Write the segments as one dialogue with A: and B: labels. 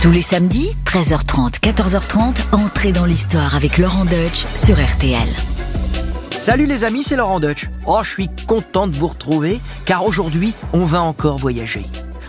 A: Tous les samedis, 13h30, 14h30, entrez dans l'histoire avec Laurent Deutsch sur RTL.
B: Salut les amis, c'est Laurent Deutsch. Oh, je suis content de vous retrouver car aujourd'hui, on va encore voyager.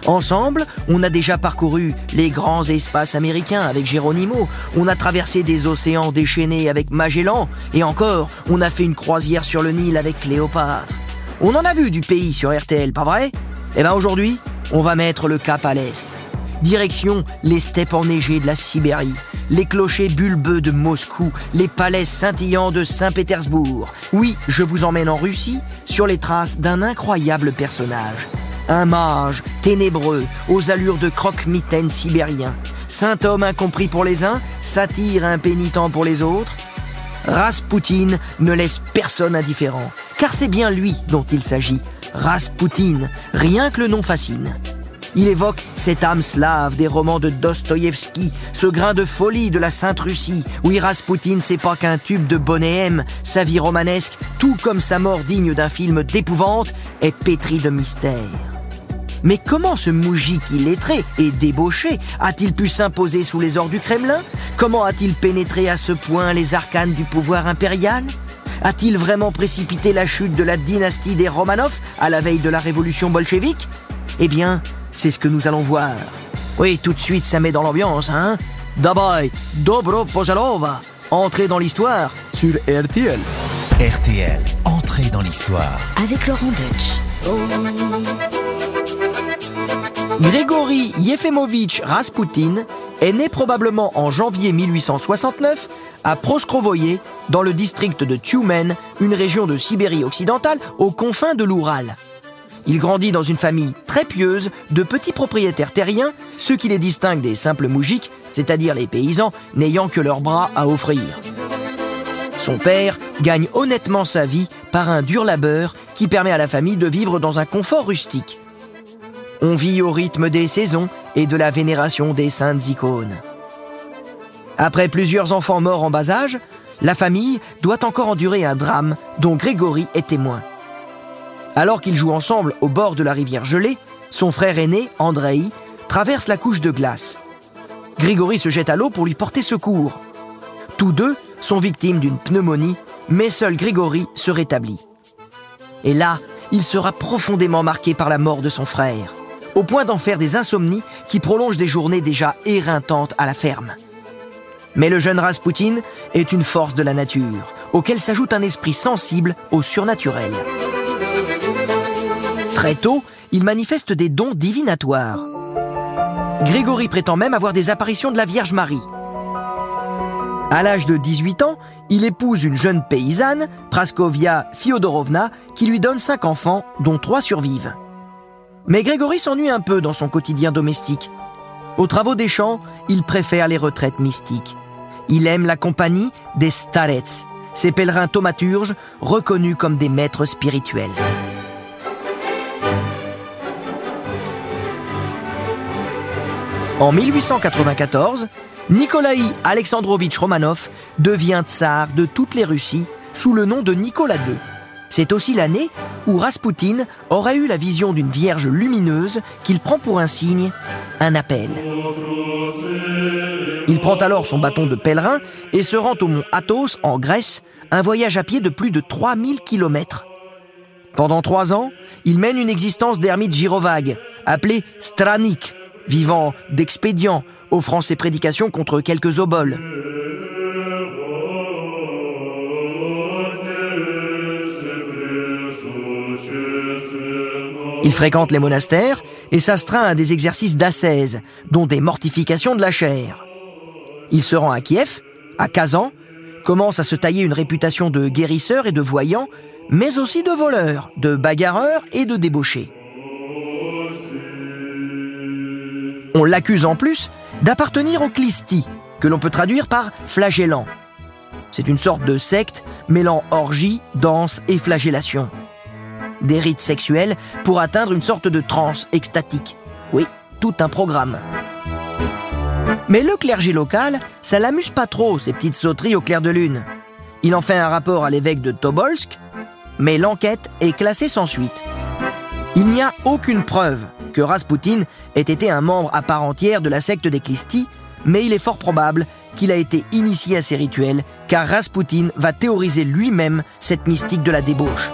B: Ensemble, on a déjà parcouru les grands espaces américains avec Geronimo, on a traversé des océans déchaînés avec Magellan, et encore, on a fait une croisière sur le Nil avec Cléopâtre. On en a vu du pays sur RTL, pas vrai? Eh bien aujourd'hui, on va mettre le cap à l'est. Direction les steppes enneigées de la Sibérie, les clochers bulbeux de Moscou, les palais scintillants de Saint-Pétersbourg. Oui, je vous emmène en Russie sur les traces d'un incroyable personnage. Un mage ténébreux aux allures de croque-mitaine sibérien. Saint homme incompris pour les uns, satyre impénitent pour les autres. Rasputin ne laisse personne indifférent, car c'est bien lui dont il s'agit. Rasputin, rien que le nom fascine. Il évoque cette âme slave des romans de Dostoïevski, ce grain de folie de la Sainte Russie. Oui, Rasputin, c'est pas qu'un tube de bonnet sa vie romanesque, tout comme sa mort digne d'un film d'épouvante, est pétri de mystère. Mais comment ce moujik illettré et débauché a-t-il pu s'imposer sous les ors du Kremlin? Comment a-t-il pénétré à ce point les arcanes du pouvoir impérial? A-t-il vraiment précipité la chute de la dynastie des Romanov à la veille de la révolution bolchevique? Eh bien, c'est ce que nous allons voir. Oui, tout de suite, ça met dans l'ambiance, hein Dabei, Dobro Pozalova Entrée dans l'histoire sur RTL.
C: RTL, entrée dans l'histoire.
A: Avec Laurent Deutsch.
B: Grégory Yefemovitch Rasputin est né probablement en janvier 1869 à Proskrovoye, dans le district de Tyumen, une région de Sibérie occidentale aux confins de l'Oural. Il grandit dans une famille très pieuse de petits propriétaires terriens, ce qui les distingue des simples moujiks, c'est-à-dire les paysans n'ayant que leurs bras à offrir. Son père gagne honnêtement sa vie par un dur labeur qui permet à la famille de vivre dans un confort rustique. On vit au rythme des saisons et de la vénération des saintes icônes. Après plusieurs enfants morts en bas âge, la famille doit encore endurer un drame dont Grégory est témoin. Alors qu'ils jouent ensemble au bord de la rivière gelée, son frère aîné, Andrei, traverse la couche de glace. Grégory se jette à l'eau pour lui porter secours. Tous deux sont victimes d'une pneumonie, mais seul Grégory se rétablit. Et là, il sera profondément marqué par la mort de son frère au point d'en faire des insomnies qui prolongent des journées déjà éreintantes à la ferme. Mais le jeune Rasputin est une force de la nature, auquel s'ajoute un esprit sensible au surnaturel. Très tôt, il manifeste des dons divinatoires. Grégory prétend même avoir des apparitions de la Vierge Marie. À l'âge de 18 ans, il épouse une jeune paysanne, Praskovia Fyodorovna, qui lui donne cinq enfants, dont trois survivent. Mais Grégory s'ennuie un peu dans son quotidien domestique. Aux travaux des champs, il préfère les retraites mystiques. Il aime la compagnie des starets, ces pèlerins thaumaturges reconnus comme des maîtres spirituels. En 1894, Nikolai Alexandrovitch Romanov devient tsar de toutes les Russies sous le nom de Nicolas II. C'est aussi l'année où Rasputin aurait eu la vision d'une vierge lumineuse qu'il prend pour un signe, un appel. Il prend alors son bâton de pèlerin et se rend au mont Athos en Grèce, un voyage à pied de plus de 3000 km. Pendant trois ans, il mène une existence d'ermite gyrovague, appelé Stranik, vivant d'expédients, offrant ses prédications contre quelques oboles. Il fréquente les monastères et s'astreint à des exercices d'ascèse, dont des mortifications de la chair. Il se rend à Kiev, à Kazan, commence à se tailler une réputation de guérisseur et de voyant, mais aussi de voleur, de bagarreur et de débauché. On l'accuse en plus d'appartenir au Klisti, que l'on peut traduire par flagellant. C'est une sorte de secte mêlant orgie, danse et flagellation des rites sexuels pour atteindre une sorte de transe extatique. Oui, tout un programme. Mais le clergé local, ça l'amuse pas trop, ces petites sauteries au clair de lune. Il en fait un rapport à l'évêque de Tobolsk, mais l'enquête est classée sans suite. Il n'y a aucune preuve que Rasputin ait été un membre à part entière de la secte des Clisty, mais il est fort probable qu'il a été initié à ces rituels, car Rasputin va théoriser lui-même cette mystique de la débauche.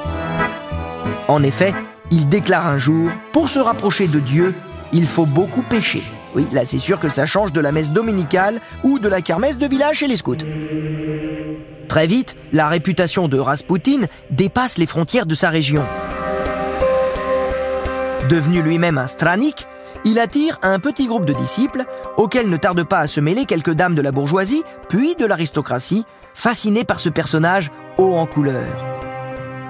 B: En effet, il déclare un jour, pour se rapprocher de Dieu, il faut beaucoup pécher. Oui, là c'est sûr que ça change de la messe dominicale ou de la kermesse de village chez les scouts. Très vite, la réputation de Rasputin dépasse les frontières de sa région. Devenu lui-même un stranik, il attire un petit groupe de disciples auxquels ne tarde pas à se mêler quelques dames de la bourgeoisie, puis de l'aristocratie, fascinées par ce personnage haut en couleur.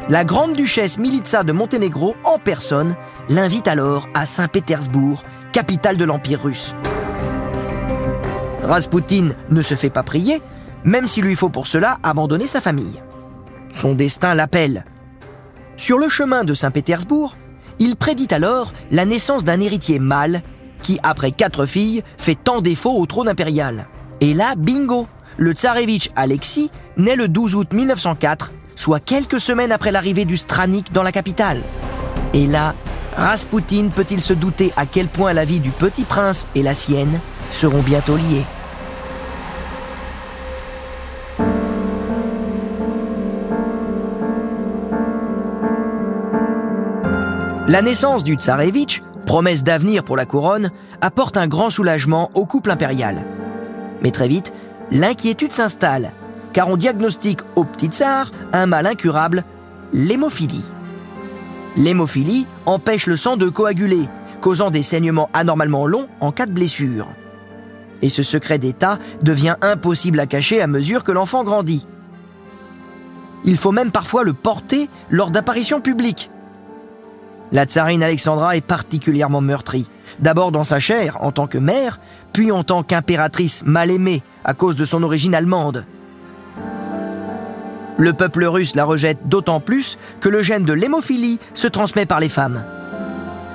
B: La grande duchesse Militsa de Monténégro, en personne, l'invite alors à Saint-Pétersbourg, capitale de l'Empire russe. Rasputin ne se fait pas prier, même s'il lui faut pour cela abandonner sa famille. Son destin l'appelle. Sur le chemin de Saint-Pétersbourg, il prédit alors la naissance d'un héritier mâle qui, après quatre filles, fait tant défaut au trône impérial. Et là, bingo Le tsarevitch Alexis naît le 12 août 1904, soit quelques semaines après l'arrivée du Stranik dans la capitale. Et là, Rasputin peut-il se douter à quel point la vie du petit prince et la sienne seront bientôt liées? La naissance du tsarevitch, promesse d'avenir pour la couronne, apporte un grand soulagement au couple impérial. Mais très vite, l'inquiétude s'installe, car on diagnostique au petit tsar un mal incurable, l'hémophilie. L'hémophilie empêche le sang de coaguler, causant des saignements anormalement longs en cas de blessure. Et ce secret d'État devient impossible à cacher à mesure que l'enfant grandit. Il faut même parfois le porter lors d'apparitions publiques, la tsarine Alexandra est particulièrement meurtrie. D'abord dans sa chair, en tant que mère, puis en tant qu'impératrice mal aimée à cause de son origine allemande. Le peuple russe la rejette d'autant plus que le gène de l'hémophilie se transmet par les femmes.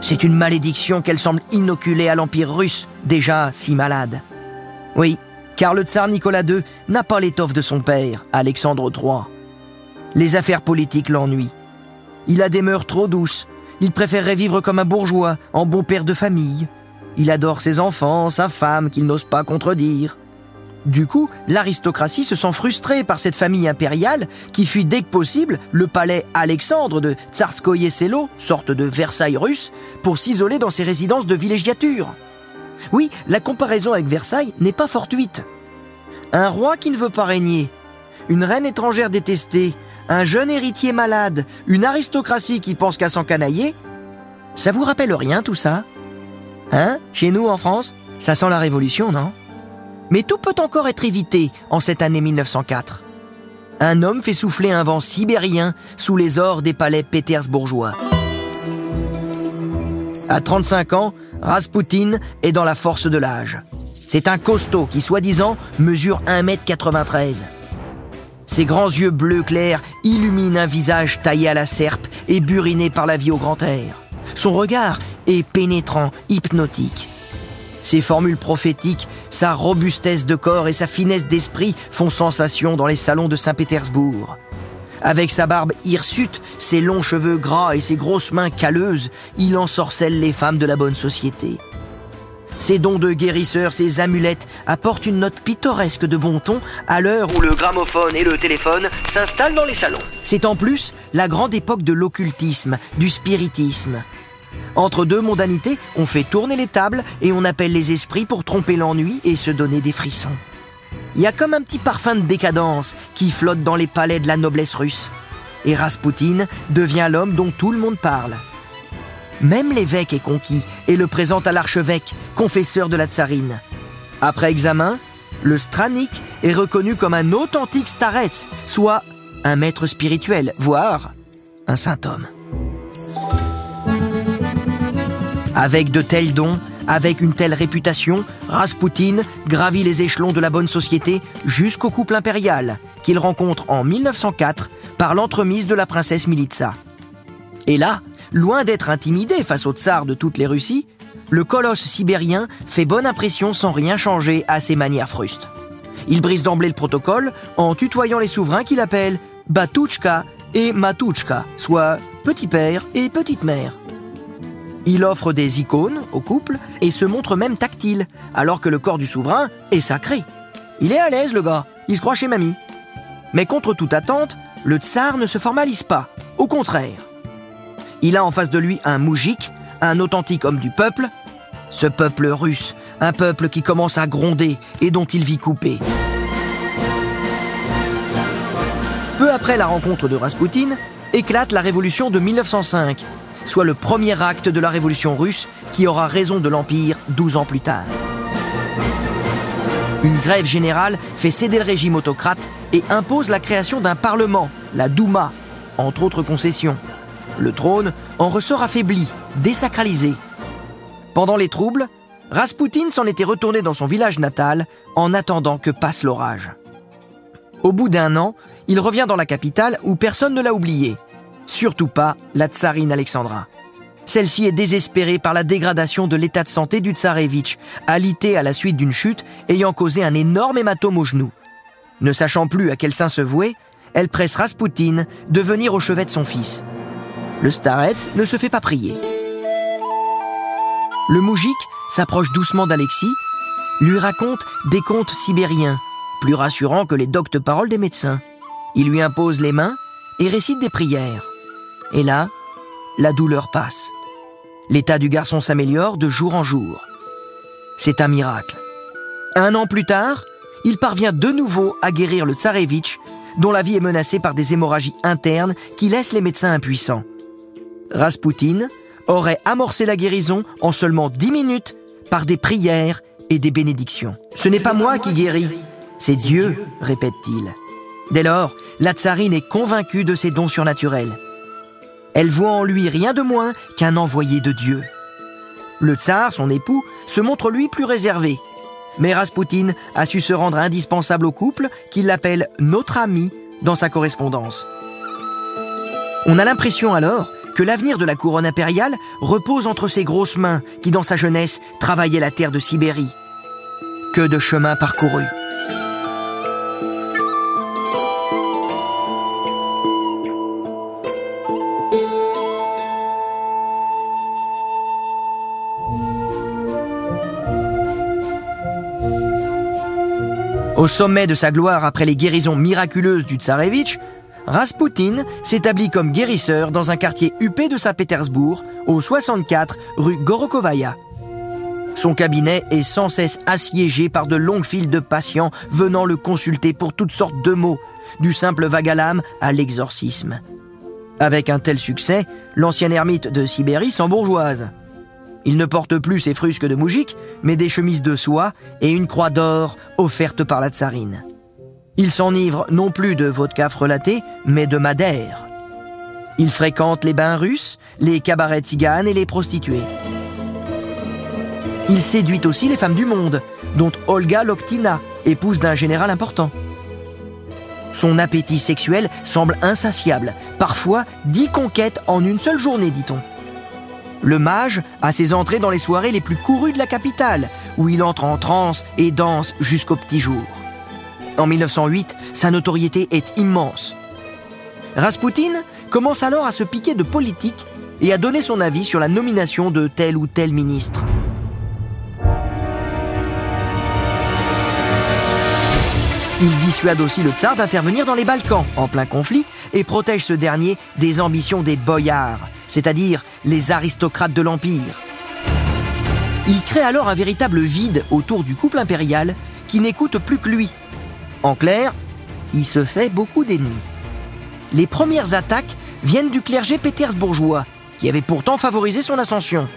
B: C'est une malédiction qu'elle semble inoculer à l'Empire russe, déjà si malade. Oui, car le tsar Nicolas II n'a pas l'étoffe de son père, Alexandre III. Les affaires politiques l'ennuient. Il a des mœurs trop douces, il préférerait vivre comme un bourgeois, en bon père de famille. Il adore ses enfants, sa femme, qu'il n'ose pas contredire. Du coup, l'aristocratie se sent frustrée par cette famille impériale qui fuit dès que possible le palais Alexandre de Tsarskoye Selo, sorte de Versailles russe, pour s'isoler dans ses résidences de villégiature. Oui, la comparaison avec Versailles n'est pas fortuite. Un roi qui ne veut pas régner, une reine étrangère détestée, un jeune héritier malade, une aristocratie qui pense qu'à s'encanailler Ça vous rappelle rien tout ça? Hein? Chez nous en France Ça sent la révolution, non? Mais tout peut encore être évité en cette année 1904. Un homme fait souffler un vent sibérien sous les ors des palais pétersbourgeois. À 35 ans, Rasputin est dans la force de l'âge. C'est un costaud qui, soi-disant, mesure 1m93. Ses grands yeux bleus clairs illuminent un visage taillé à la serpe et buriné par la vie au grand air. Son regard est pénétrant, hypnotique. Ses formules prophétiques, sa robustesse de corps et sa finesse d'esprit font sensation dans les salons de Saint-Pétersbourg. Avec sa barbe hirsute, ses longs cheveux gras et ses grosses mains calleuses, il ensorcelle les femmes de la bonne société. Ces dons de guérisseurs, ces amulettes apportent une note pittoresque de bon ton à l'heure où le gramophone et le téléphone s'installent dans les salons. C'est en plus la grande époque de l'occultisme, du spiritisme. Entre deux mondanités, on fait tourner les tables et on appelle les esprits pour tromper l'ennui et se donner des frissons. Il y a comme un petit parfum de décadence qui flotte dans les palais de la noblesse russe. Et Rasputin devient l'homme dont tout le monde parle. Même l'évêque est conquis et le présente à l'archevêque, confesseur de la tsarine. Après examen, le stranik est reconnu comme un authentique starets, soit un maître spirituel, voire un saint homme. Avec de tels dons, avec une telle réputation, Rasputin gravit les échelons de la bonne société jusqu'au couple impérial, qu'il rencontre en 1904 par l'entremise de la princesse Militsa. Et là, Loin d'être intimidé face au tsar de toutes les Russies, le colosse sibérien fait bonne impression sans rien changer à ses manières frustes. Il brise d'emblée le protocole en tutoyant les souverains qu'il appelle Batouchka et Matouchka, soit petit père et petite mère. Il offre des icônes au couple et se montre même tactile, alors que le corps du souverain est sacré. Il est à l'aise, le gars, il se croit chez mamie. Mais contre toute attente, le tsar ne se formalise pas, au contraire. Il a en face de lui un moujik, un authentique homme du peuple, ce peuple russe, un peuple qui commence à gronder et dont il vit coupé. Peu après la rencontre de Raspoutine, éclate la révolution de 1905, soit le premier acte de la révolution russe qui aura raison de l'Empire 12 ans plus tard. Une grève générale fait céder le régime autocrate et impose la création d'un parlement, la Douma, entre autres concessions. Le trône en ressort affaibli, désacralisé. Pendant les troubles, Raspoutine s'en était retourné dans son village natal en attendant que passe l'orage. Au bout d'un an, il revient dans la capitale où personne ne l'a oublié. Surtout pas la tsarine Alexandra. Celle-ci est désespérée par la dégradation de l'état de santé du tsarevitch, alité à la suite d'une chute ayant causé un énorme hématome au genou. Ne sachant plus à quel sein se vouer, elle presse Raspoutine de venir au chevet de son fils. Le starets ne se fait pas prier. Le moujik s'approche doucement d'Alexis, lui raconte des contes sibériens, plus rassurants que les doctes paroles des médecins. Il lui impose les mains et récite des prières. Et là, la douleur passe. L'état du garçon s'améliore de jour en jour. C'est un miracle. Un an plus tard, il parvient de nouveau à guérir le tsarevitch, dont la vie est menacée par des hémorragies internes qui laissent les médecins impuissants. Raspoutine aurait amorcé la guérison en seulement dix minutes par des prières et des bénédictions. Ce n'est pas moi qui guéris, c'est Dieu, répète-t-il. Dès lors, la tsarine est convaincue de ses dons surnaturels. Elle voit en lui rien de moins qu'un envoyé de Dieu. Le tsar, son époux, se montre lui plus réservé. Mais Raspoutine a su se rendre indispensable au couple qu'il l'appelle notre ami dans sa correspondance. On a l'impression alors que l'avenir de la couronne impériale repose entre ses grosses mains qui, dans sa jeunesse, travaillaient la terre de Sibérie. Que de chemins parcourus. Au sommet de sa gloire après les guérisons miraculeuses du tsarevitch, Raspoutine s'établit comme guérisseur dans un quartier huppé de Saint-Pétersbourg, au 64 rue Gorokovaya. Son cabinet est sans cesse assiégé par de longues files de patients venant le consulter pour toutes sortes de maux, du simple vagalame à l'exorcisme. Avec un tel succès, l'ancien ermite de Sibérie s'embourgeoise. Il ne porte plus ses frusques de moujik, mais des chemises de soie et une croix d'or offerte par la tsarine. Il s'enivre non plus de vodka frelaté, mais de madère. Il fréquente les bains russes, les cabarets tziganes et les prostituées. Il séduit aussi les femmes du monde, dont Olga Loktina, épouse d'un général important. Son appétit sexuel semble insatiable, parfois dix conquêtes en une seule journée, dit-on. Le mage a ses entrées dans les soirées les plus courues de la capitale, où il entre en transe et danse jusqu'au petit jour. En 1908, sa notoriété est immense. Raspoutine commence alors à se piquer de politique et à donner son avis sur la nomination de tel ou tel ministre. Il dissuade aussi le tsar d'intervenir dans les Balkans, en plein conflit, et protège ce dernier des ambitions des boyards, c'est-à-dire les aristocrates de l'Empire. Il crée alors un véritable vide autour du couple impérial qui n'écoute plus que lui. En clair, il se fait beaucoup d'ennemis. Les premières attaques viennent du clergé pétersbourgeois, qui avait pourtant favorisé son ascension.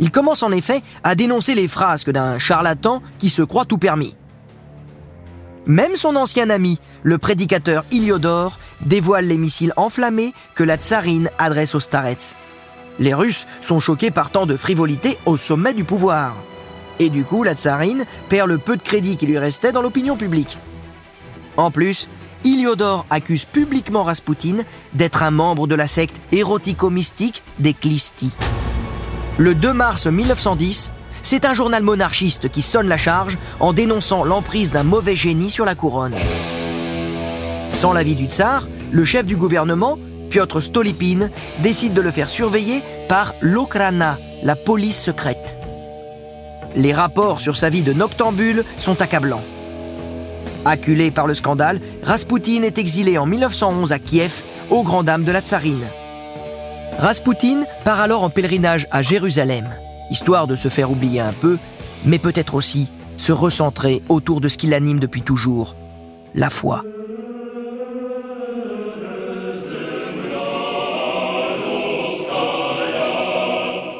B: Il commence en effet à dénoncer les frasques d'un charlatan qui se croit tout permis. Même son ancien ami, le prédicateur Iliodore, dévoile les missiles enflammés que la tsarine adresse aux starets. Les Russes sont choqués par tant de frivolité au sommet du pouvoir. Et du coup, la tsarine perd le peu de crédit qui lui restait dans l'opinion publique. En plus, Iliodore accuse publiquement Raspoutine d'être un membre de la secte érotico-mystique des Klisti. Le 2 mars 1910, c'est un journal monarchiste qui sonne la charge en dénonçant l'emprise d'un mauvais génie sur la couronne. Sans l'avis du tsar, le chef du gouvernement, Piotr Stolypine, décide de le faire surveiller par l'Okrana, la police secrète. Les rapports sur sa vie de noctambule sont accablants. Acculé par le scandale, Raspoutine est exilé en 1911 à Kiev, aux grand dames de la tsarine. Raspoutine part alors en pèlerinage à Jérusalem, histoire de se faire oublier un peu, mais peut-être aussi se recentrer autour de ce qui l'anime depuis toujours, la foi.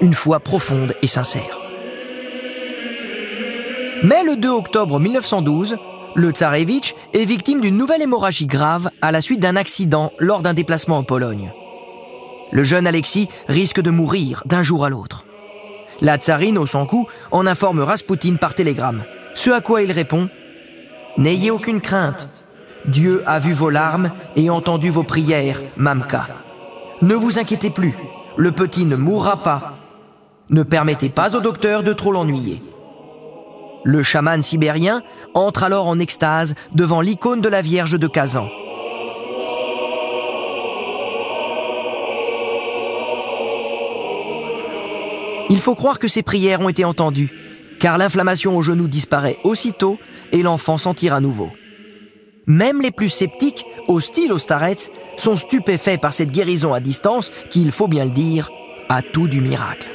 B: Une foi profonde et sincère. Mais le 2 octobre 1912, le tsarevitch est victime d'une nouvelle hémorragie grave à la suite d'un accident lors d'un déplacement en Pologne. Le jeune Alexis risque de mourir d'un jour à l'autre. La tsarine, au sans coup, en informe Raspoutine par télégramme. Ce à quoi il répond N'ayez aucune crainte. Dieu a vu vos larmes et entendu vos prières, Mamka. Ne vous inquiétez plus, le petit ne mourra pas. Ne permettez pas au docteur de trop l'ennuyer. Le chaman sibérien entre alors en extase devant l'icône de la Vierge de Kazan. Il faut croire que ses prières ont été entendues, car l'inflammation au genou disparaît aussitôt et l'enfant s'en tire à nouveau. Même les plus sceptiques, hostiles aux starets, sont stupéfaits par cette guérison à distance qui, il faut bien le dire, a tout du miracle.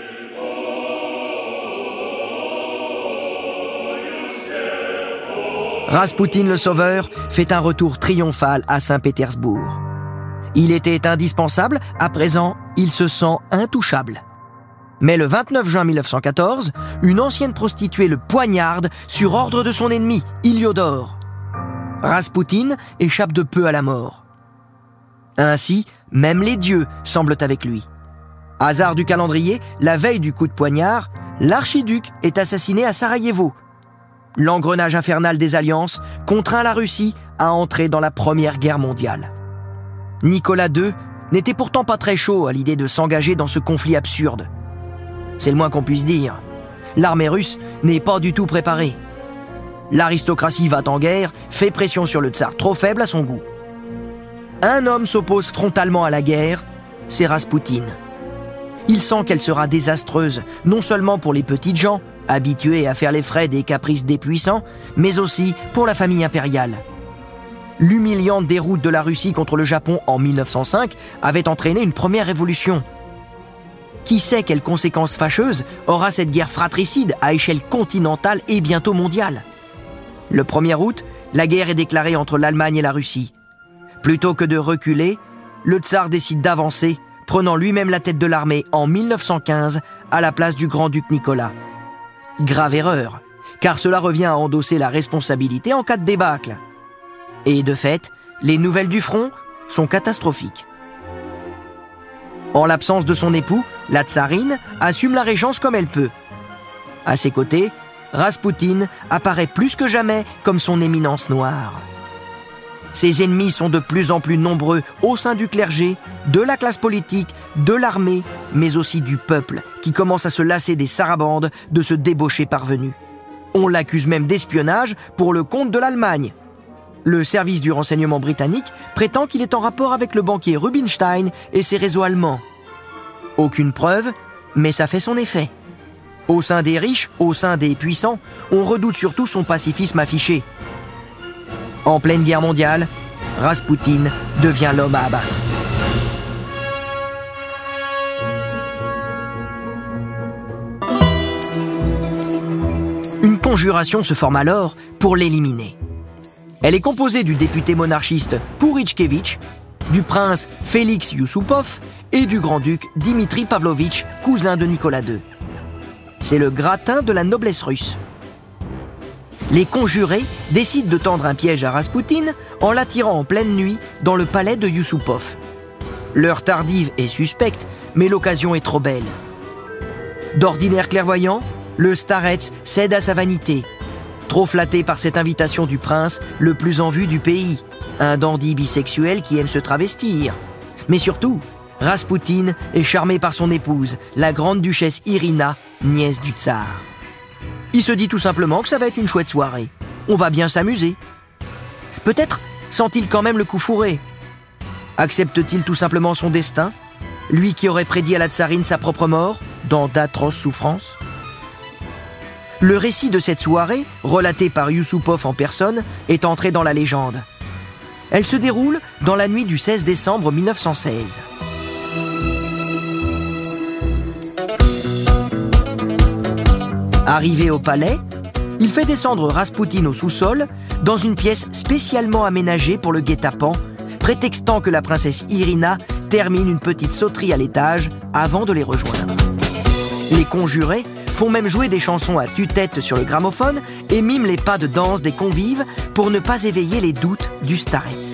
B: Raspoutine le Sauveur fait un retour triomphal à Saint-Pétersbourg. Il était indispensable, à présent, il se sent intouchable. Mais le 29 juin 1914, une ancienne prostituée le poignarde sur ordre de son ennemi, Iliodore. Raspoutine échappe de peu à la mort. Ainsi, même les dieux semblent avec lui. Hasard du calendrier, la veille du coup de poignard, l'archiduc est assassiné à Sarajevo, l'engrenage infernal des alliances contraint la Russie à entrer dans la Première Guerre mondiale. Nicolas II n'était pourtant pas très chaud à l'idée de s'engager dans ce conflit absurde. C'est le moins qu'on puisse dire. L'armée russe n'est pas du tout préparée. L'aristocratie va en guerre, fait pression sur le tsar trop faible à son goût. Un homme s'oppose frontalement à la guerre, c'est Raspoutine. Il sent qu'elle sera désastreuse, non seulement pour les petites gens, habitué à faire les frais des caprices des puissants, mais aussi pour la famille impériale. L'humiliante déroute de la Russie contre le Japon en 1905 avait entraîné une première révolution. Qui sait quelles conséquences fâcheuses aura cette guerre fratricide à échelle continentale et bientôt mondiale? Le 1er août, la guerre est déclarée entre l'Allemagne et la Russie. Plutôt que de reculer, le tsar décide d'avancer, prenant lui-même la tête de l'armée en 1915 à la place du grand-duc Nicolas. Grave erreur, car cela revient à endosser la responsabilité en cas de débâcle. Et de fait, les nouvelles du front sont catastrophiques. En l'absence de son époux, la tsarine assume la régence comme elle peut. À ses côtés, Raspoutine apparaît plus que jamais comme son éminence noire. Ses ennemis sont de plus en plus nombreux au sein du clergé, de la classe politique, de l'armée, mais aussi du peuple, qui commence à se lasser des sarabandes de ce débauché parvenu. On l'accuse même d'espionnage pour le compte de l'Allemagne. Le service du renseignement britannique prétend qu'il est en rapport avec le banquier Rubinstein et ses réseaux allemands. Aucune preuve, mais ça fait son effet. Au sein des riches, au sein des puissants, on redoute surtout son pacifisme affiché. En pleine guerre mondiale, Raspoutine devient l'homme à abattre. Une conjuration se forme alors pour l'éliminer. Elle est composée du député monarchiste Pourichkevitch, du prince Félix Yusupov et du grand-duc Dimitri Pavlovitch, cousin de Nicolas II. C'est le gratin de la noblesse russe les conjurés décident de tendre un piège à Raspoutine en l'attirant en pleine nuit dans le palais de Yusupov. L'heure tardive est suspecte, mais l'occasion est trop belle. D'ordinaire clairvoyant, le starets cède à sa vanité. Trop flatté par cette invitation du prince, le plus en vue du pays, un dandy bisexuel qui aime se travestir. Mais surtout, Raspoutine est charmé par son épouse, la grande duchesse Irina, nièce du tsar. Il se dit tout simplement que ça va être une chouette soirée. On va bien s'amuser. Peut-être sent-il quand même le coup fourré. Accepte-t-il tout simplement son destin? Lui qui aurait prédit à la tsarine sa propre mort, dans d'atroces souffrances? Le récit de cette soirée, relaté par Yusupov en personne, est entré dans la légende. Elle se déroule dans la nuit du 16 décembre 1916. Arrivé au palais, il fait descendre Raspoutine au sous-sol dans une pièce spécialement aménagée pour le guet-apens, prétextant que la princesse Irina termine une petite sauterie à l'étage avant de les rejoindre. Les conjurés font même jouer des chansons à tue-tête sur le gramophone et miment les pas de danse des convives pour ne pas éveiller les doutes du starets.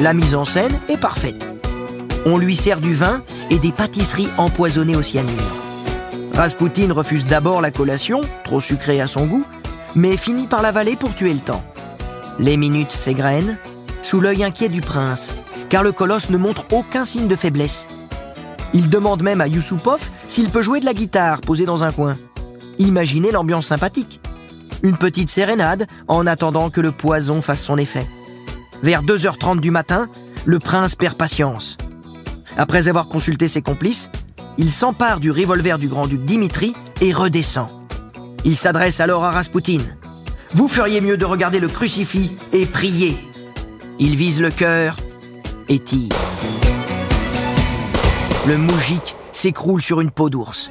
B: La mise en scène est parfaite. On lui sert du vin et des pâtisseries empoisonnées au cyanure. Raspoutine refuse d'abord la collation, trop sucrée à son goût, mais finit par l'avaler pour tuer le temps. Les minutes s'égrènent, sous l'œil inquiet du prince, car le colosse ne montre aucun signe de faiblesse. Il demande même à Yusupov s'il peut jouer de la guitare posée dans un coin. Imaginez l'ambiance sympathique. Une petite sérénade en attendant que le poison fasse son effet. Vers 2h30 du matin, le prince perd patience. Après avoir consulté ses complices, il s'empare du revolver du grand-duc Dimitri et redescend. Il s'adresse alors à Raspoutine. Vous feriez mieux de regarder le crucifix et prier. Il vise le cœur et tire. Le moujik s'écroule sur une peau d'ours.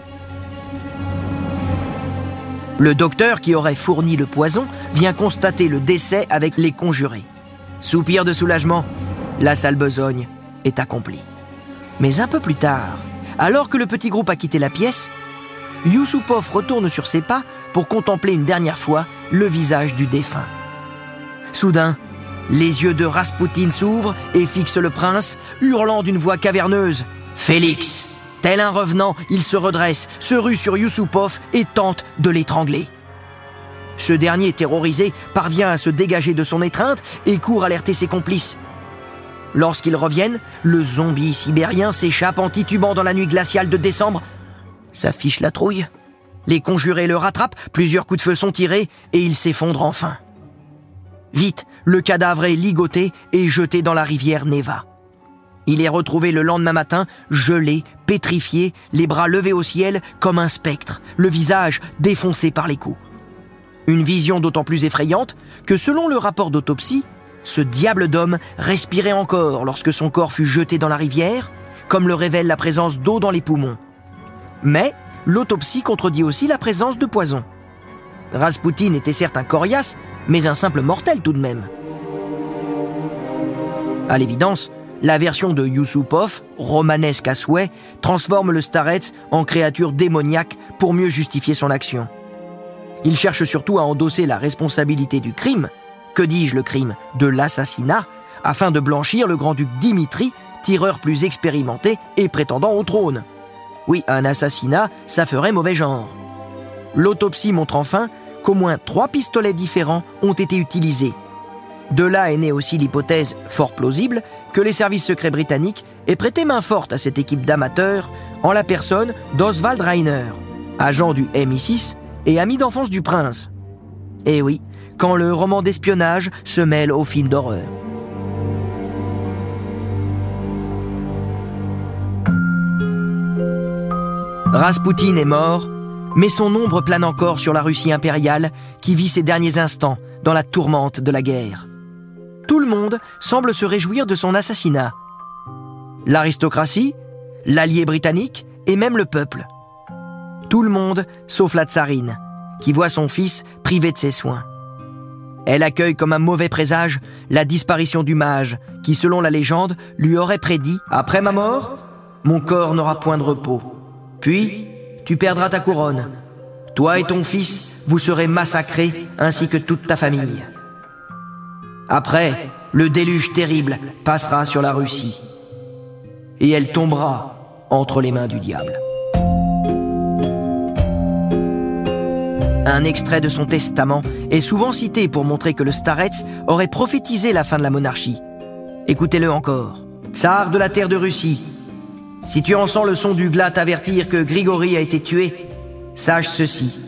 B: Le docteur qui aurait fourni le poison vient constater le décès avec les conjurés. Soupir de soulagement, la sale besogne est accomplie. Mais un peu plus tard, alors que le petit groupe a quitté la pièce, Yusupov retourne sur ses pas pour contempler une dernière fois le visage du défunt. Soudain, les yeux de Raspoutine s'ouvrent et fixent le prince, hurlant d'une voix caverneuse Félix Tel un revenant, il se redresse, se rue sur Yusupov et tente de l'étrangler. Ce dernier, terrorisé, parvient à se dégager de son étreinte et court alerter ses complices. Lorsqu'ils reviennent, le zombie sibérien s'échappe en titubant dans la nuit glaciale de décembre. Ça fiche la trouille. Les conjurés le rattrapent, plusieurs coups de feu sont tirés et il s'effondre enfin. Vite, le cadavre est ligoté et jeté dans la rivière Neva. Il est retrouvé le lendemain matin, gelé, pétrifié, les bras levés au ciel comme un spectre, le visage défoncé par les coups. Une vision d'autant plus effrayante que selon le rapport d'autopsie, ce diable d'homme respirait encore lorsque son corps fut jeté dans la rivière, comme le révèle la présence d'eau dans les poumons. Mais l'autopsie contredit aussi la présence de poison. Raspoutine était certes un coriace, mais un simple mortel tout de même. À l'évidence, la version de Yusupov, romanesque à souhait, transforme le starets en créature démoniaque pour mieux justifier son action. Il cherche surtout à endosser la responsabilité du crime, que dis-je le crime, de l'assassinat, afin de blanchir le grand-duc Dimitri, tireur plus expérimenté et prétendant au trône. Oui, un assassinat, ça ferait mauvais genre. L'autopsie montre enfin qu'au moins trois pistolets différents ont été utilisés. De là est née aussi l'hypothèse, fort plausible, que les services secrets britanniques aient prêté main forte à cette équipe d'amateurs en la personne d'Oswald Reiner, agent du MI6 et ami d'enfance du prince. Eh oui, quand le roman d'espionnage se mêle au film d'horreur. Raspoutine est mort, mais son ombre plane encore sur la Russie impériale qui vit ses derniers instants dans la tourmente de la guerre. Tout le monde semble se réjouir de son assassinat. L'aristocratie, l'allié britannique et même le peuple. Tout le monde sauf la tsarine, qui voit son fils privé de ses soins. Elle accueille comme un mauvais présage la disparition du mage qui, selon la légende, lui aurait prédit ⁇ Après ma mort, mon corps n'aura point de repos. Puis, tu perdras ta couronne. Toi et ton fils, vous serez massacrés, ainsi que toute ta famille. Après, le déluge terrible passera sur la Russie. Et elle tombera entre les mains du diable. Un extrait de son testament est souvent cité pour montrer que le starets aurait prophétisé la fin de la monarchie. Écoutez-le encore. Tsar de la terre de Russie, si tu en sens le son du glas t'avertir que Grigory a été tué, sache ceci.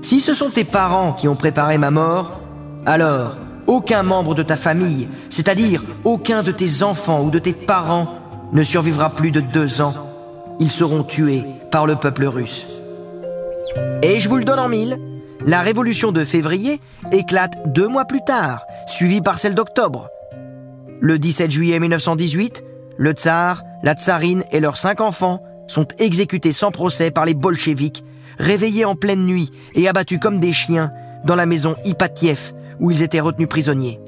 B: Si ce sont tes parents qui ont préparé ma mort, alors aucun membre de ta famille, c'est-à-dire aucun de tes enfants ou de tes parents, ne survivra plus de deux ans. Ils seront tués par le peuple russe. Et je vous le donne en mille, la révolution de février éclate deux mois plus tard, suivie par celle d'octobre. Le 17 juillet 1918, le tsar, la tsarine et leurs cinq enfants sont exécutés sans procès par les bolcheviks, réveillés en pleine nuit et abattus comme des chiens dans la maison Ipatiev où ils étaient retenus prisonniers.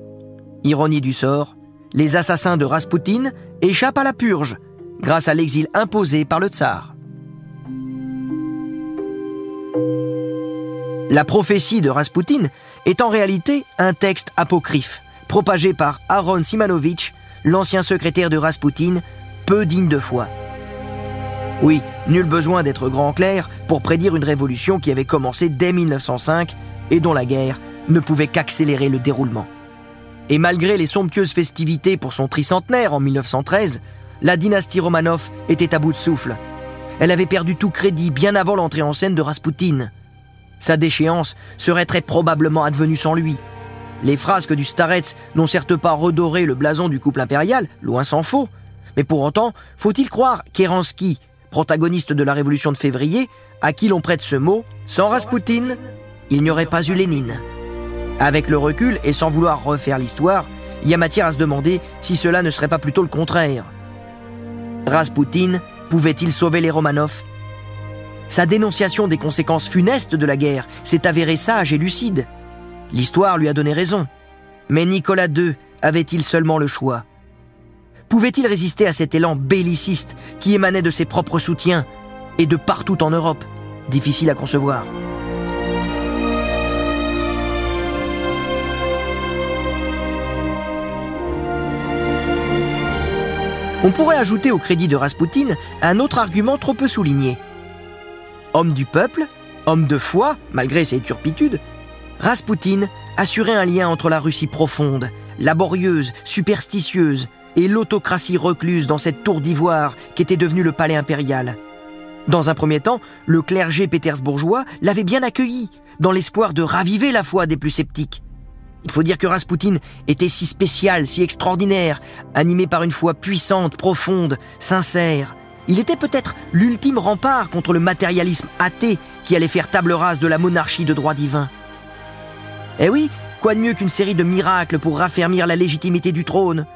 B: Ironie du sort, les assassins de Raspoutine échappent à la purge grâce à l'exil imposé par le tsar. La prophétie de Raspoutine est en réalité un texte apocryphe, propagé par Aaron Simanovitch, l'ancien secrétaire de Raspoutine, peu digne de foi. Oui, nul besoin d'être grand clair pour prédire une révolution qui avait commencé dès 1905 et dont la guerre ne pouvait qu'accélérer le déroulement. Et malgré les somptueuses festivités pour son tricentenaire en 1913, la dynastie Romanov était à bout de souffle. Elle avait perdu tout crédit bien avant l'entrée en scène de Raspoutine. Sa déchéance serait très probablement advenue sans lui. Les frasques du Starets n'ont certes pas redoré le blason du couple impérial, loin s'en faut. Mais pour autant, faut-il croire Kerensky, protagoniste de la révolution de février, à qui l'on prête ce mot, sans Raspoutine, il n'y aurait pas eu Lénine. Avec le recul et sans vouloir refaire l'histoire, il y a matière à se demander si cela ne serait pas plutôt le contraire. Raspoutine pouvait-il sauver les Romanov? Sa dénonciation des conséquences funestes de la guerre s'est avérée sage et lucide. L'histoire lui a donné raison. Mais Nicolas II avait-il seulement le choix? Pouvait-il résister à cet élan belliciste qui émanait de ses propres soutiens et de partout en Europe? Difficile à concevoir. On pourrait ajouter au crédit de Raspoutine un autre argument trop peu souligné. Homme du peuple, homme de foi, malgré ses turpitudes, Raspoutine assurait un lien entre la Russie profonde, laborieuse, superstitieuse, et l'autocratie recluse dans cette tour d'ivoire qui était devenue le palais impérial. Dans un premier temps, le clergé pétersbourgeois l'avait bien accueilli, dans l'espoir de raviver la foi des plus sceptiques. Il faut dire que Raspoutine était si spécial, si extraordinaire, animé par une foi puissante, profonde, sincère, il était peut-être l'ultime rempart contre le matérialisme athée qui allait faire table rase de la monarchie de droit divin. Eh oui, quoi de mieux qu'une série de miracles pour raffermir la légitimité du trône?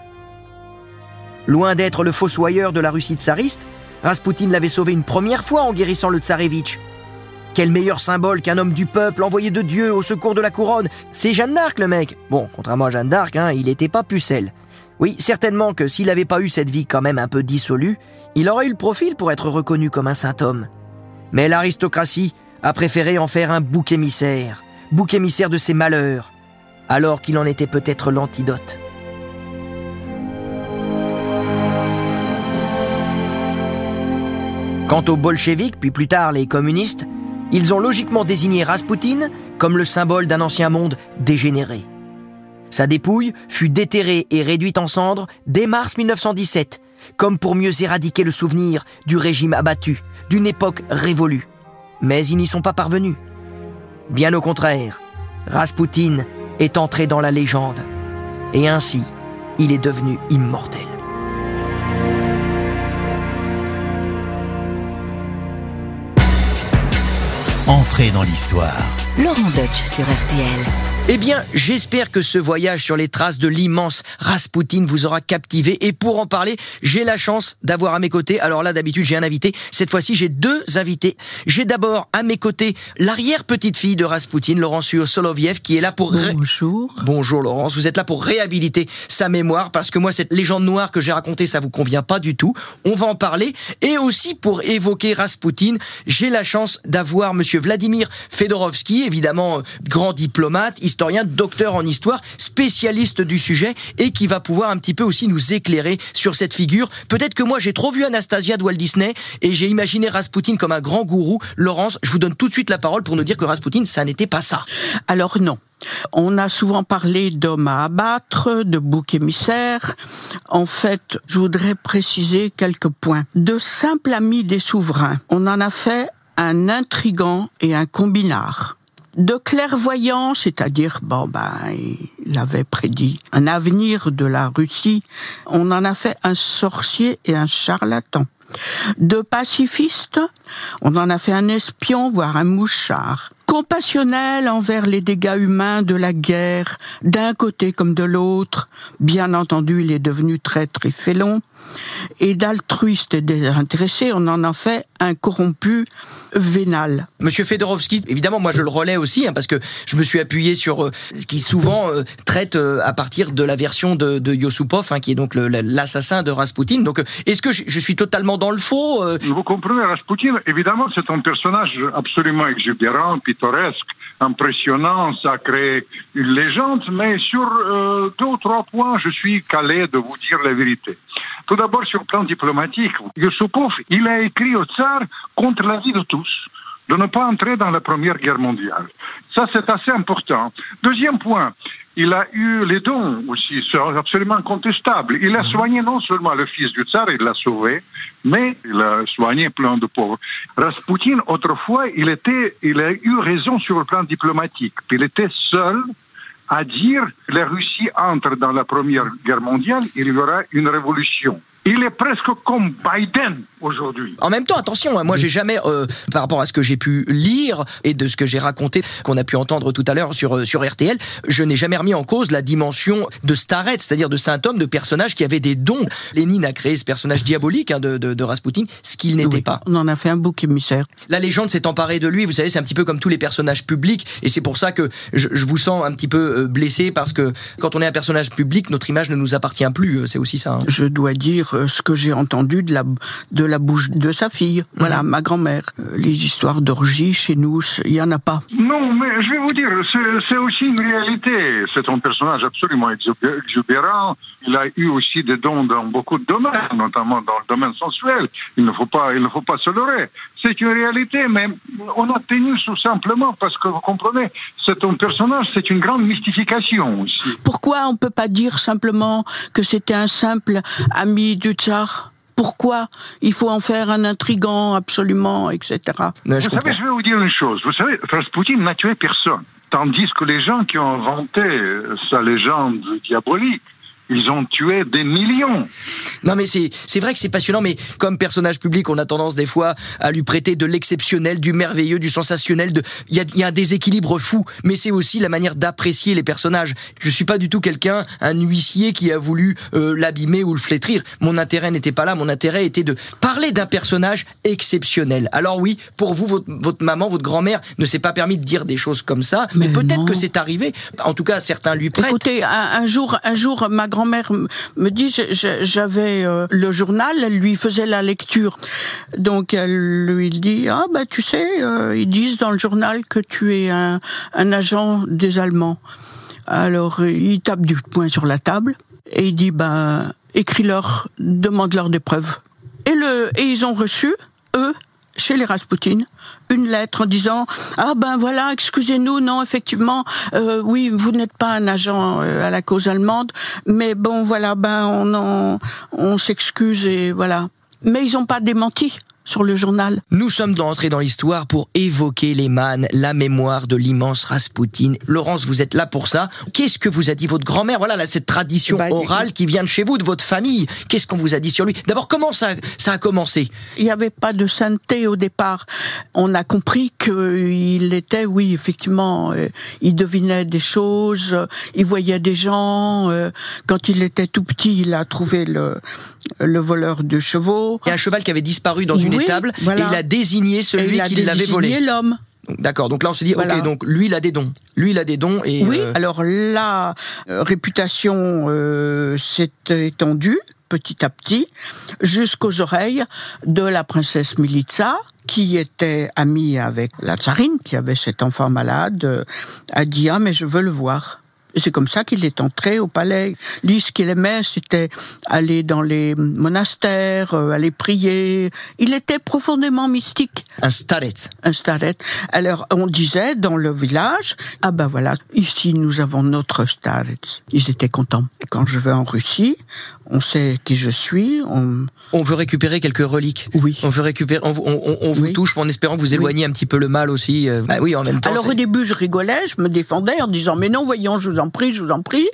B: Loin d'être le fossoyeur de la Russie tsariste, Raspoutine l'avait sauvé une première fois en guérissant le tsarevitch. Quel meilleur symbole qu'un homme du peuple envoyé de Dieu au secours de la couronne? C'est Jeanne d'Arc, le mec Bon, contrairement à Jeanne d'Arc, hein, il n'était pas pucelle. Oui, certainement que s'il n'avait pas eu cette vie quand même un peu dissolue, il aurait eu le profil pour être reconnu comme un saint homme. Mais l'aristocratie a préféré en faire un bouc émissaire, bouc émissaire de ses malheurs, alors qu'il en était peut-être l'antidote. Quant aux bolcheviks, puis plus tard les communistes, ils ont logiquement désigné Raspoutine comme le symbole d'un ancien monde dégénéré. Sa dépouille fut déterrée et réduite en cendres dès mars 1917, comme pour mieux éradiquer le souvenir du régime abattu, d'une époque révolue. Mais ils n'y sont pas parvenus. Bien au contraire, Raspoutine est entré dans la légende. Et ainsi, il est devenu immortel.
C: Entrée dans l'histoire.
A: Laurent Deutsch sur RTL.
B: Eh bien, j'espère que ce voyage sur les traces de l'immense Rasputin vous aura captivé. Et pour en parler, j'ai la chance d'avoir à mes côtés, alors là d'habitude j'ai un invité, cette fois-ci j'ai deux invités. J'ai d'abord à mes côtés l'arrière-petite-fille de Rasputin, Laurence Soloviev, qui est là pour...
D: Bonjour.
B: Bonjour Laurence, vous êtes là pour réhabiliter sa mémoire, parce que moi cette légende noire que j'ai racontée, ça vous convient pas du tout. On va en parler. Et aussi pour évoquer Rasputin, j'ai la chance d'avoir monsieur Vladimir Fedorovski, évidemment grand diplomate, historien, docteur en histoire, spécialiste du sujet et qui va pouvoir un petit peu aussi nous éclairer sur cette figure. Peut-être que moi j'ai trop vu Anastasia de Walt Disney et j'ai imaginé Rasputin comme un grand gourou. Laurence, je vous donne tout de suite la parole pour nous dire que Rasputin, ça n'était pas ça.
D: Alors non. On a souvent parlé d'hommes à abattre, de boucs émissaires. En fait, je voudrais préciser quelques points. De simple ami des souverains, on en a fait un intrigant et un combinard. De clairvoyant, c'est-à-dire, bon, ben, il avait prédit un avenir de la Russie. On en a fait un sorcier et un charlatan. De pacifiste, on en a fait un espion, voire un mouchard. Compassionnel envers les dégâts humains de la guerre, d'un côté comme de l'autre. Bien entendu, il est devenu traître et félon et d'altruiste et désintéressé, on en a fait un corrompu vénal.
B: Monsieur Fedorovski, évidemment, moi je le relais aussi, hein, parce que je me suis appuyé sur euh, ce qui souvent euh, traite euh, à partir de la version de, de Yosupov, hein, qui est donc l'assassin de Rasputin. Donc, est-ce que je, suis totalement dans le faux
E: Vous comprenez, Rasputin, évidemment, c'est un personnage absolument exubérant, impressionnant, ça crée une légende, mais sur deux ou trois points, je suis calé de vous dire la vérité. Tout d'abord, sur le plan diplomatique, Yusupov, il a écrit au tsar contre l'avis de tous de ne pas entrer dans la Première Guerre mondiale. Ça, c'est assez important. Deuxième point, il a eu les dons aussi, c'est absolument incontestable. Il a soigné non seulement le fils du tsar, il l'a sauvé, mais il a soigné plein de pauvres. Rasputin, autrefois, il était, il a eu raison sur le plan diplomatique. Il était seul à dire la Russie entre dans la Première Guerre mondiale, il y aura une révolution. Il est presque comme Biden aujourd'hui.
B: En même temps, attention, hein, moi j'ai jamais, euh, par rapport à ce que j'ai pu lire et de ce que j'ai raconté, qu'on a pu entendre tout à l'heure sur, euh, sur RTL, je n'ai jamais remis en cause la dimension de Staret, c'est-à-dire de saint homme, de personnage qui avait des dons. Lénine a créé ce personnage diabolique hein, de, de, de, Rasputin, ce qu'il n'était pas.
D: On en a fait un bouc émissaire.
B: La légende s'est emparée de lui, vous savez, c'est un petit peu comme tous les personnages publics, et c'est pour ça que je, je, vous sens un petit peu euh, blessé, parce que quand on est un personnage public, notre image ne nous appartient plus, c'est aussi ça. Hein.
D: Je dois dire euh, ce que j'ai entendu de la, de la bouche de sa fille. Voilà, mhm. ma grand-mère. Euh, les histoires d'orgie chez nous, il n'y en a pas.
E: Non, mais je vais vous dire, c'est aussi une réalité. C'est un personnage absolument exubérant. Il a eu aussi des dons dans beaucoup de domaines, notamment dans le domaine sensuel. Il ne faut pas, il ne faut pas se leurrer. C'est une réalité, mais on a tenu tout simplement parce que vous comprenez, c'est un personnage, c'est une grande mystification aussi.
D: Pourquoi on peut pas dire simplement que c'était un simple ami du tsar? Pourquoi il faut en faire un intrigant absolument, etc.
E: vous savez, je vais vous dire une chose. Vous savez, Rasputin n'a tué personne. Tandis que les gens qui ont inventé sa légende diabolique ils ont tué des millions.
B: Non, mais c'est, c'est vrai que c'est passionnant, mais comme personnage public, on a tendance des fois à lui prêter de l'exceptionnel, du merveilleux, du sensationnel. De... Il, y a, il y a un déséquilibre fou, mais c'est aussi la manière d'apprécier les personnages. Je suis pas du tout quelqu'un, un huissier qui a voulu euh, l'abîmer ou le flétrir. Mon intérêt n'était pas là. Mon intérêt était de parler d'un personnage exceptionnel. Alors oui, pour vous, votre, votre maman, votre grand-mère ne s'est pas permis de dire des choses comme ça, mais, peut-être que c'est arrivé. En tout cas, certains lui prêtent.
D: Écoutez, un, un jour, un jour, ma grand-mère me dit, j'avais euh, le journal, elle lui faisait la lecture. Donc elle lui dit, ah bah tu sais, euh, ils disent dans le journal que tu es un, agent des Allemands. Alors il tape du poing sur la table et il dit, bah écris-leur, demande-leur des preuves. Et, le, et ils ont reçu, eux, chez les Rasputin une lettre en disant ah ben voilà excusez-nous non effectivement euh, oui vous n'êtes pas un agent euh, à la cause allemande mais bon voilà ben on on s'excuse et voilà mais ils n'ont pas démenti sur le journal.
B: Nous sommes entrés dans l'histoire pour évoquer les mannes, la mémoire de l'immense Rasputin. Laurence, vous êtes là pour ça. Qu'est-ce que vous a dit votre grand-mère Voilà là, cette tradition bah, orale qui vient de chez vous, de votre famille. Qu'est-ce qu'on vous a dit sur lui D'abord, comment ça, ça a commencé
D: Il n'y avait pas de sainteté au départ. On a compris qu'il était, oui, effectivement, euh, il devinait des choses, il voyait des gens. Euh, quand il était tout petit, il a trouvé le, le voleur de chevaux.
B: Il y a un cheval qui avait disparu dans une et il a désigné celui qui l'avait volé.
D: l'homme.
B: D'accord, donc là on s'est dit, ok, donc lui il a des dons. Lui il a des dons et...
D: Oui, euh, alors la euh, réputation euh, s'est étendue petit à petit jusqu'aux oreilles de la princesse Militsa, qui était amie avec la tsarine, qui avait cet enfant malade, a dit, ah mais je veux le voir. C'est comme ça qu'il est entré au palais. Lui, ce qu'il aimait, c'était aller dans les monastères, euh, aller prier. Il était profondément mystique.
B: Un staret.
D: Un staret. Alors, on disait dans le village, ah ben voilà, ici nous avons notre staret. Ils étaient contents. Et quand je vais en Russie, on sait qui je suis. On...
B: On veut récupérer quelques reliques.
D: Oui.
B: On veut récupérer. On, on- on- on vous
D: Oui.
B: touche en espérant que vous éloignez un petit peu le mal aussi. euh, Bah oui, en même temps.
D: Alors au début, je rigolais, je me défendais en disant mais non, voyons, je vous en prie, je vous en prie.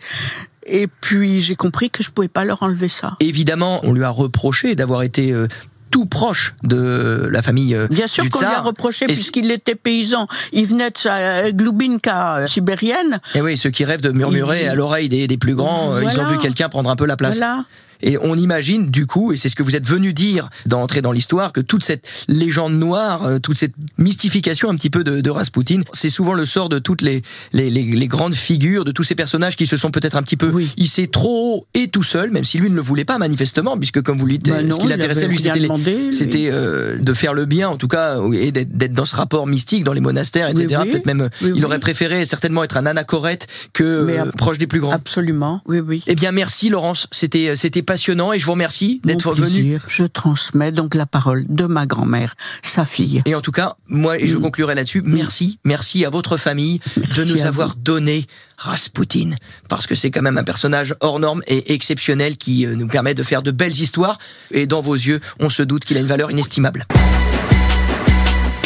D: Et puis j'ai compris que je pouvais pas leur enlever ça.
B: Évidemment, on lui a reproché d'avoir été euh, tout proche de la famille euh,
D: Bien sûr qu'on lui a reproché puisqu'il était paysan. Il venait de sa euh, Glubinka euh, sibérienne.
B: Et oui, ceux qui rêvent de murmurer
D: Il-
B: à l'oreille des, des plus grands, ils ont vu quelqu'un prendre un peu la place.
D: Voilà.
B: Et on imagine du coup, et c'est ce que vous êtes venu dire d'entrer dans l'histoire, que toute cette légende noire, euh, toute cette mystification un petit peu de, de Rasputin, c'est souvent le sort de toutes les, les, les- les grandes figures, de tous ces personnages qui se sont peut-être un petit peu
D: Oui.
B: hissés trop haut et tout seul, même si lui ne le voulait pas manifestement, puisque comme vous le dites,
D: Bah non,
B: ce qui l'intéressait lui, c'était euh, de faire le bien, en tout cas, et d'être dans ce rapport mystique dans les monastères, etc.
D: Oui, oui.
B: Peut-être même, il aurait préféré certainement être un anachorète que euh, proche des plus grands.
D: Absolument. Oui, oui.
B: Eh bien, merci Laurence, c'était c'était passionnant et je vous remercie d'être venu.
D: Je transmets donc la parole de ma grand-mère, sa fille.
B: Et en tout cas, moi, et je conclurai là-dessus, merci, merci à votre famille de nous avoir
D: vous.
B: donné Rasputin, parce que c'est quand même un personnage hors norme et exceptionnel qui euh, nous permet de faire de belles histoires, et dans vos yeux, on se doute qu'il a une valeur inestimable.